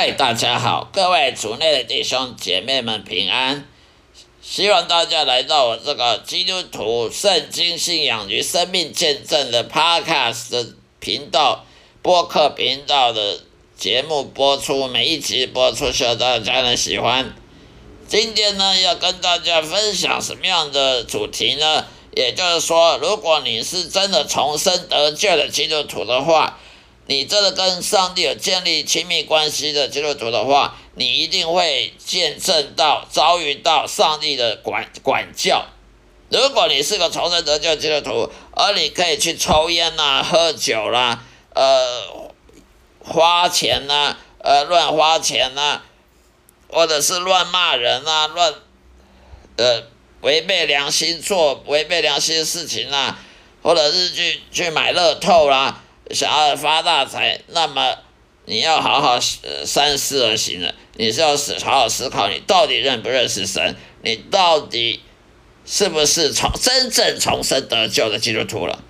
嗨，大家好，各位族内的弟兄姐妹们平安。希望大家来到我这个基督徒圣经信仰与生命见证的 Podcast 频道播客频道的节目播出，每一集播出，希望大家能喜欢。今天呢，要跟大家分享什么样的主题呢？也就是说，如果你是真的重生得救的基督徒的话，你真的跟上帝有建立亲密关系的基督徒的话，你一定会见证到、遭遇到上帝的管管教。如果你是个重生得救基督徒，而你可以去抽烟呐、喝酒啦、呃花钱呐、呃乱花钱呐，或者是乱骂人啊、乱呃违背良心做违背良心的事情啦，或者是去去买乐透啦。想要发大财，那么你要好好三思而行了。你是要思好好思考，你到底认不认识神？你到底是不是从真正重生得救的基督徒了？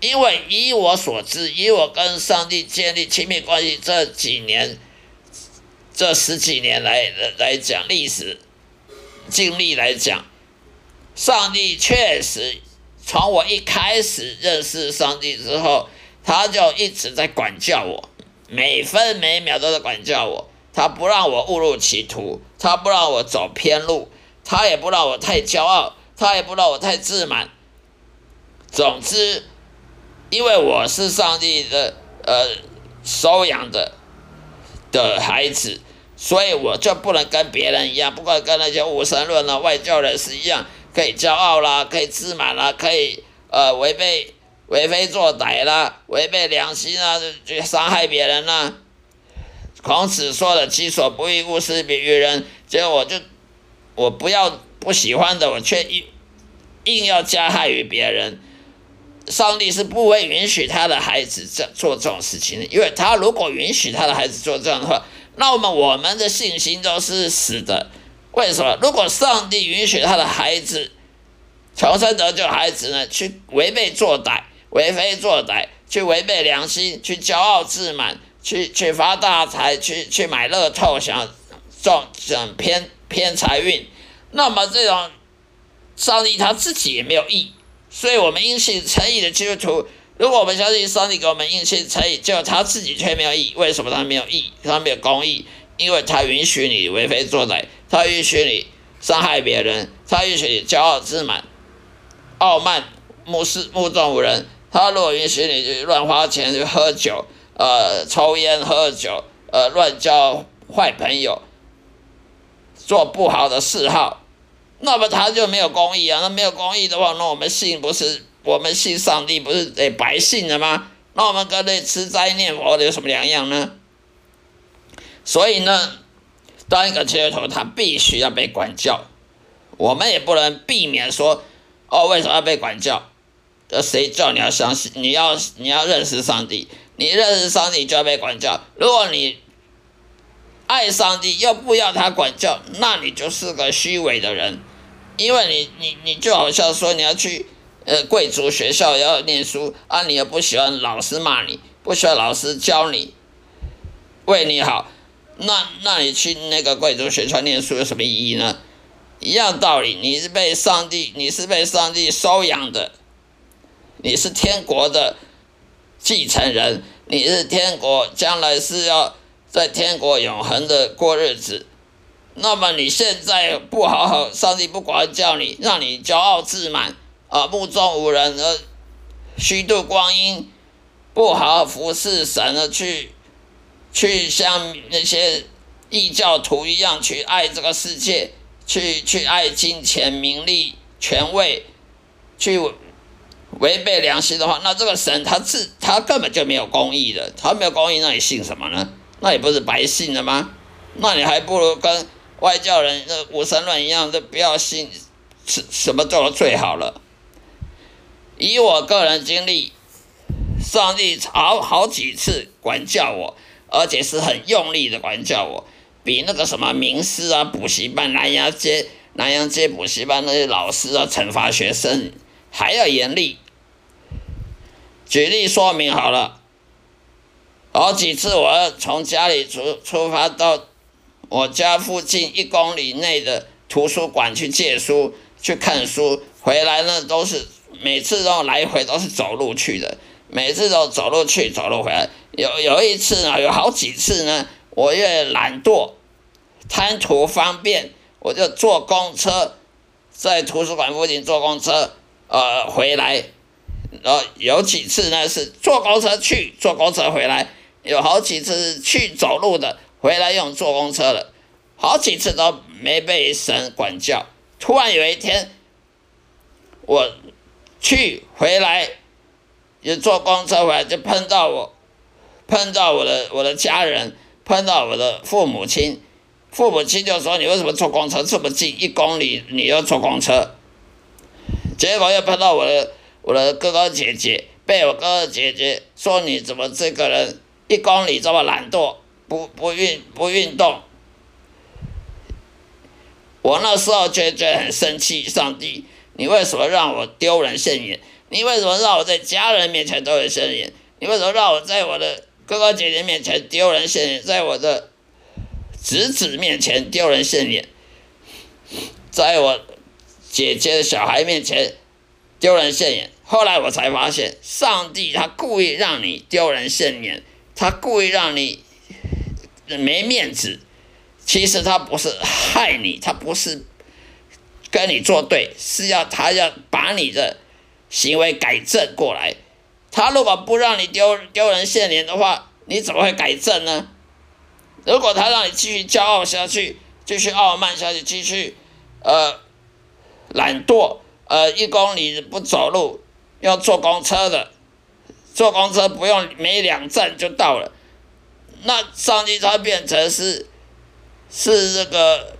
因为以我所知，以我跟上帝建立亲密关系这几年，这十几年来来讲历史经历来讲，上帝确实从我一开始认识上帝之后。他就一直在管教我，每分每秒都在管教我。他不让我误入歧途，他不让我走偏路，他也不让我太骄傲，他也不让我太自满。总之，因为我是上帝的呃收养的的孩子，所以我就不能跟别人一样，不管跟那些无神论啊、外教人士一样，可以骄傲啦，可以自满啦，可以呃违背。为非作歹啦，违背良心啊，去伤害别人啦。孔子说的“己所不欲，勿施于人”，结果我就我不要不喜欢的，我却硬硬要加害于别人。上帝是不会允许他的孩子这做这种事情的，因为他如果允许他的孩子做这样的话，那么我们的信心都是死的。为什么？如果上帝允许他的孩子重生得救，孩子呢去违背作歹？为非作歹，去违背良心，去骄傲自满，去去发大财，去去买乐透，想中想偏偏财运，那么这种上帝他自己也没有义，所以我们因信诚意的基督徒，如果我们相信上帝给我们因信诚意，就他自己却没有义，为什么他没有义？他没有公义，因为他允许你为非作歹，他允许你伤害别人，他允许你骄傲自满、傲慢、目视目中无人。他如果允许你乱花钱喝酒，呃，抽烟喝酒，呃，乱交坏朋友，做不好的嗜好，那么他就没有公义啊。那没有公义的话，那我们信不是我们信上帝不是得白信了吗？那我们跟那吃斋念佛的有什么两样呢？所以呢，当一个基督徒，他必须要被管教。我们也不能避免说，哦，为什么要被管教？呃，谁叫你要相信？你要你要认识上帝，你认识上帝就要被管教。如果你爱上帝又不要他管教，那你就是个虚伪的人。因为你你你就好像说你要去呃贵族学校要念书啊，你又不喜欢老师骂你，不喜欢老师教你为你好，那那你去那个贵族学校念书有什么意义呢？一样道理，你是被上帝，你是被上帝收养的。你是天国的继承人，你是天国将来是要在天国永恒的过日子。那么你现在不好好，上帝不管教你，让你骄傲自满啊，目中无人，而虚度光阴，不好好服侍神而去去像那些异教徒一样去爱这个世界，去去爱金钱、名利、权位，去。违背良心的话，那这个神他自他根本就没有公义的，他没有公义，那你信什么呢？那也不是白信了吗？那你还不如跟外教人那无神论一样，就不要信，什什么做的最好了。以我个人经历，上帝好好几次管教我，而且是很用力的管教我，比那个什么名师啊、补习班、南阳街、南阳街补习班那些老师啊，惩罚学生还要严厉。举例说明好了，好几次我从家里出出发到我家附近一公里内的图书馆去借书、去看书，回来呢都是每次都来回都是走路去的，每次都走路去走路回来。有有一次呢，有好几次呢，我越懒惰、贪图方便，我就坐公车在图书馆附近坐公车呃回来，然后有几次呢是坐公车去，坐公车回来。有好几次去走路的，回来用坐公车的，好几次都没被神管教。突然有一天，我去回来，也坐公车回来，就碰到我，碰到我的我的家人，碰到我的父母亲，父母亲就说：“你为什么坐公车这么近一公里，你要坐公车？”结果又碰到我的我的哥哥姐姐，被我哥哥姐姐说：“你怎么这个人？”一公里这么懒惰，不不运不运动，我那时候就觉得很生气。上帝，你为什么让我丢人现眼？你为什么让我在家人面前丢人现眼？你为什么让我在我的哥哥姐姐面前丢人现眼？在我的侄子面前丢人现眼？在我姐姐的小孩面前丢人现眼？后来我才发现，上帝他故意让你丢人现眼。他故意让你没面子，其实他不是害你，他不是跟你作对，是要他要把你的行为改正过来。他如果不让你丢丢人现眼的话，你怎么会改正呢？如果他让你继续骄傲下去，继续傲慢下去，继续呃懒惰，呃一公里不走路，要坐公车的。坐公车不用没两站就到了，那上帝他变成是是这个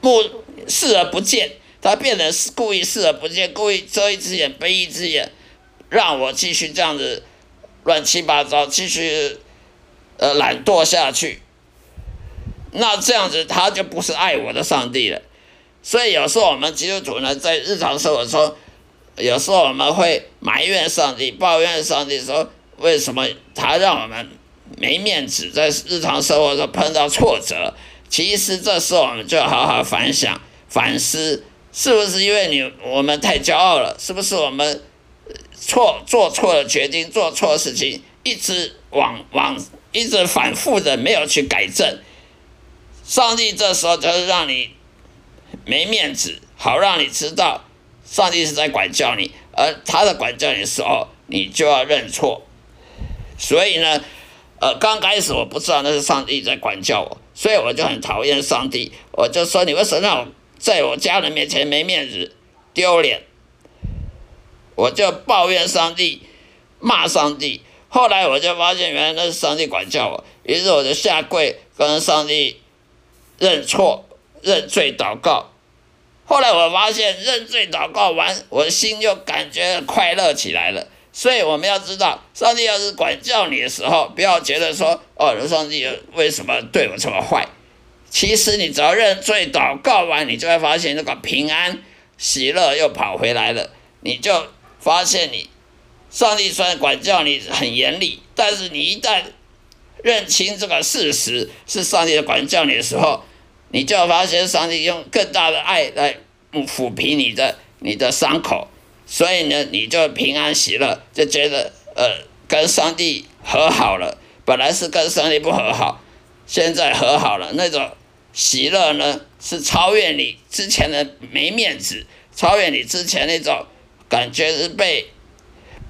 目视而不见，他变成是故意视而不见，故意遮一只眼闭一只眼，让我继续这样子乱七八糟，继续呃懒惰下去。那这样子他就不是爱我的上帝了。所以有时候我们基督徒呢，在日常生活中。有时候我们会埋怨上帝，抱怨上帝，说为什么他让我们没面子，在日常生活中碰到挫折。其实这时候我们就好好反想、反思，是不是因为你我们太骄傲了？是不是我们错做错了决定，做错事情，一直往往一直反复的没有去改正？上帝这时候就是让你没面子，好让你知道。上帝是在管教你，而他的管教你的时候，你就要认错。所以呢，呃，刚开始我不知道那是上帝在管教我，所以我就很讨厌上帝。我就说你为什么让我在我家人面前没面子、丢脸？我就抱怨上帝，骂上帝。后来我就发现，原来那是上帝管教我，于是我就下跪跟上帝认错、认罪、祷告。后来我发现认罪祷告完，我心就感觉快乐起来了。所以我们要知道，上帝要是管教你的时候，不要觉得说哦，上帝为什么对我这么坏？其实你只要认罪祷告完，你就会发现那个平安喜乐又跑回来了。你就发现你上帝虽然管教你很严厉，但是你一旦认清这个事实是上帝的管教你的时候，你就发现上帝用更大的爱来抚平你的你的伤口，所以呢，你就平安喜乐，就觉得呃跟上帝和好了。本来是跟上帝不和好，现在和好了，那种喜乐呢是超越你之前的没面子，超越你之前那种感觉是被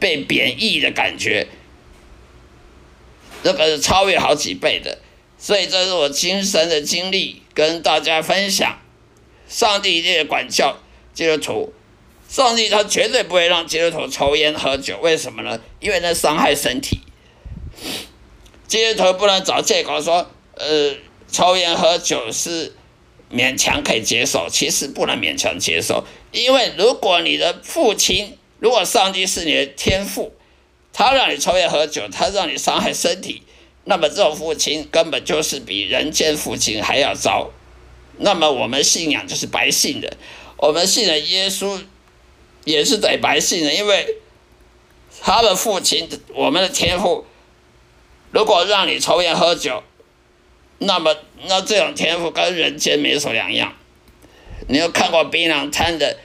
被贬义的感觉，这个是超越好几倍的。所以这是我亲身的经历。跟大家分享，上帝一定管教基督徒，上帝他绝对不会让基督徒抽烟喝酒，为什么呢？因为那伤害身体。基督徒不能找借口说，呃，抽烟喝酒是勉强可以接受，其实不能勉强接受，因为如果你的父亲，如果上帝是你的天父，他让你抽烟喝酒，他让你伤害身体。那么这种父亲根本就是比人间父亲还要糟。那么我们信仰就是白信的，我们信的耶稣也是得白信的，因为他的父亲，我们的天父，如果让你抽烟喝酒，那么那这种天赋跟人间没什么两样。你有看过槟榔摊的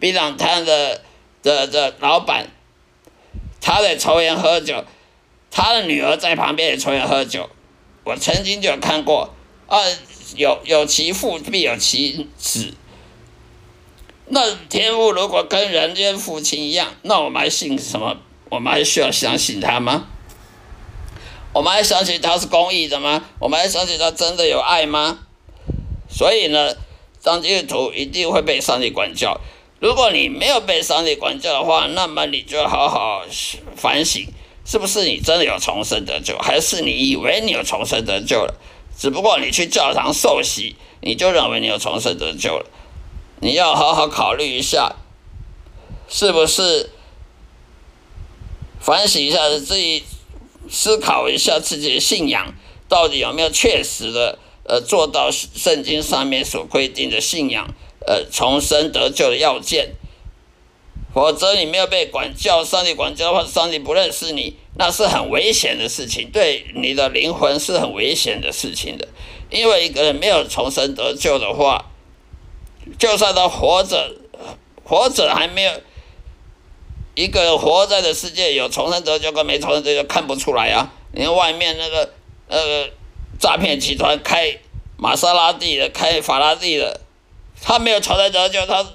槟榔摊的的的老板，他在抽烟喝酒，他的女儿在旁边也抽烟喝酒。我曾经就有看过，啊，有有其父必有其子。那天父如果跟人间父亲一样，那我们还信什么？我们还需要相信他吗？我们还相信他是公义的吗？我们还相信他真的有爱吗？所以呢？当基督徒一定会被上帝管教。如果你没有被上帝管教的话，那么你就好好反省，是不是你真的有重生得救，还是你以为你有重生得救了？只不过你去教堂受洗，你就认为你有重生得救了。你要好好考虑一下，是不是反省一下自己，思考一下自己的信仰到底有没有确实的。呃，做到圣经上面所规定的信仰，呃，重生得救的要件，否则你没有被管教，上帝管教的话，上帝不认识你，那是很危险的事情，对你的灵魂是很危险的事情的。因为一个人没有重生得救的话，就算他活着，活着还没有一个活在的世界有重生得救跟没重生得救看不出来啊！你看外面那个呃。诈骗集团开玛莎拉蒂的，开法拉利的，他没有重生得救，他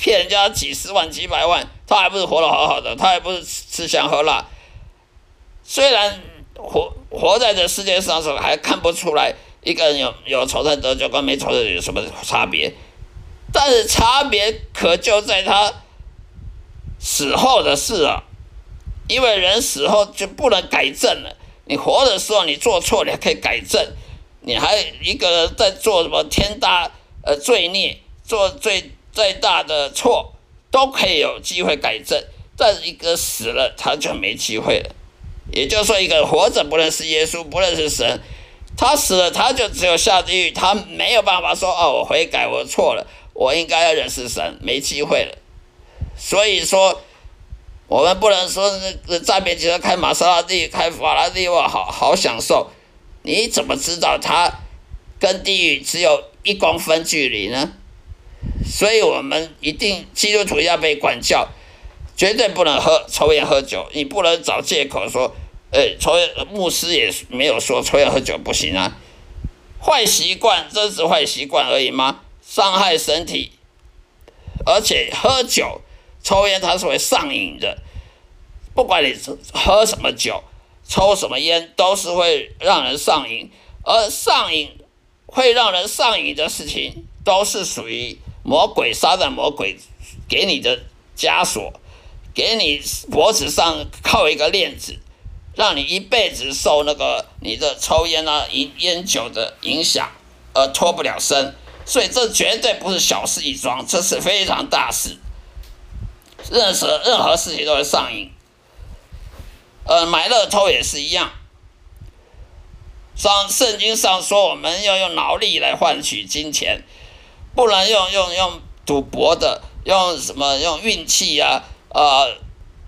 骗人家几十万、几百万，他还不是活得好好的，他还不是吃香喝辣。虽然活活在这世界上时候还看不出来一个人有有重生得救跟没重生有什么差别，但是差别可就在他死后的事啊，因为人死后就不能改正了。你活的时候，你做错，你还可以改正；你还一个人在做什么天大呃罪孽，做最最大的错，都可以有机会改正。但一个死了，他就没机会了。也就是说，一个活着不认识耶稣，不认识神，他死了，他就只有下地狱，他没有办法说哦，我悔改，我错了，我应该要认识神，没机会了。所以说。我们不能说那个诈骗集团开玛莎拉蒂、开法拉利哇，好好享受。你怎么知道他跟地狱只有一公分距离呢？所以我们一定基督徒要被管教，绝对不能喝抽烟喝酒。你不能找借口说，呃，抽烟牧师也没有说抽烟喝酒不行啊。坏习惯真是坏习惯而已吗？伤害身体，而且喝酒。抽烟它是会上瘾的，不管你喝什么酒、抽什么烟，都是会让人上瘾。而上瘾会让人上瘾的事情，都是属于魔鬼、撒旦魔鬼给你的枷锁，给你脖子上扣一个链子，让你一辈子受那个你的抽烟啊、烟烟酒的影响，而脱不了身。所以这绝对不是小事一桩，这是非常大事。任何任何事情都会上瘾，呃，买乐透也是一样。上圣经上说，我们要用脑力来换取金钱，不能用用用赌博的，用什么用运气啊，呃，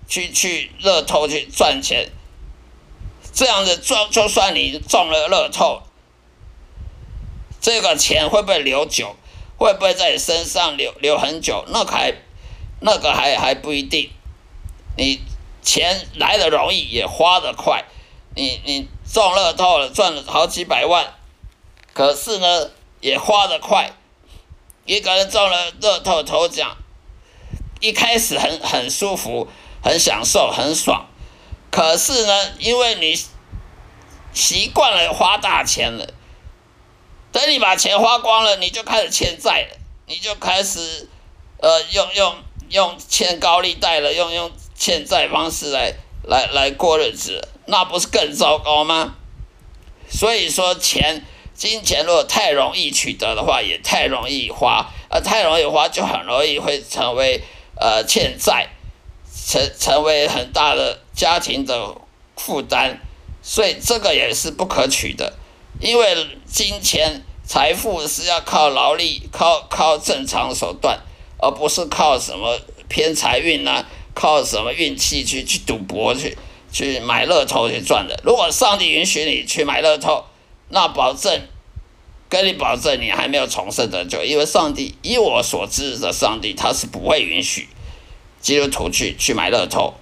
去去乐透去赚钱。这样子赚，就算你中了乐透，这个钱会不会留久？会不会在你身上留留很久？那还。那个还还不一定，你钱来的容易，也花的快。你你中乐透了，赚了好几百万，可是呢，也花的快。一个人中了乐透头奖，一开始很很舒服，很享受，很爽。可是呢，因为你习惯了花大钱了，等你把钱花光了，你就开始欠债了，你就开始呃用用。用欠高利贷了，用用欠债方式来来来过日子，那不是更糟糕吗？所以说，钱金钱如果太容易取得的话，也太容易花，而太容易花就很容易会成为呃欠债，成成为很大的家庭的负担，所以这个也是不可取的，因为金钱财富是要靠劳力，靠靠正常手段。而不是靠什么偏财运呐，靠什么运气去去赌博去去买乐透去赚的。如果上帝允许你去买乐透，那保证跟你保证你还没有重生得救，因为上帝以我所知的上帝他是不会允许基督徒去去买乐透，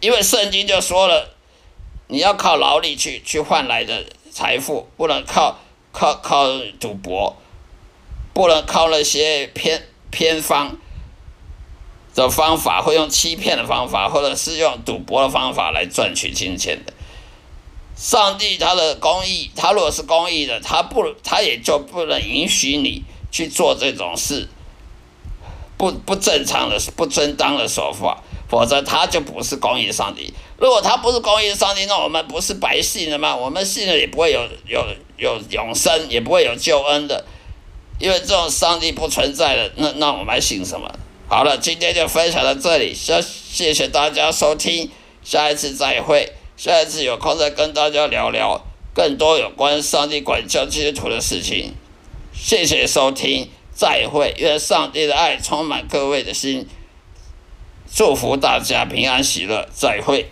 因为圣经就说了，你要靠劳力去去换来的财富，不能靠靠靠赌博，不能靠那些偏偏方。的方法，会用欺骗的方法，或者是用赌博的方法来赚取金钱的。上帝他的公义，他如果是公义的，他不，他也就不能允许你去做这种事，不不正常的、不正当的手法，否则他就不是公义上帝。如果他不是公义上帝，那我们不是白信了吗？我们信了也不会有有有永生，也不会有救恩的，因为这种上帝不存在的，那那我们还信什么？好了，今天就分享到这里，谢谢谢大家收听，下一次再会，下一次有空再跟大家聊聊更多有关上帝管教基督徒的事情，谢谢收听，再会，愿上帝的爱充满各位的心，祝福大家平安喜乐，再会。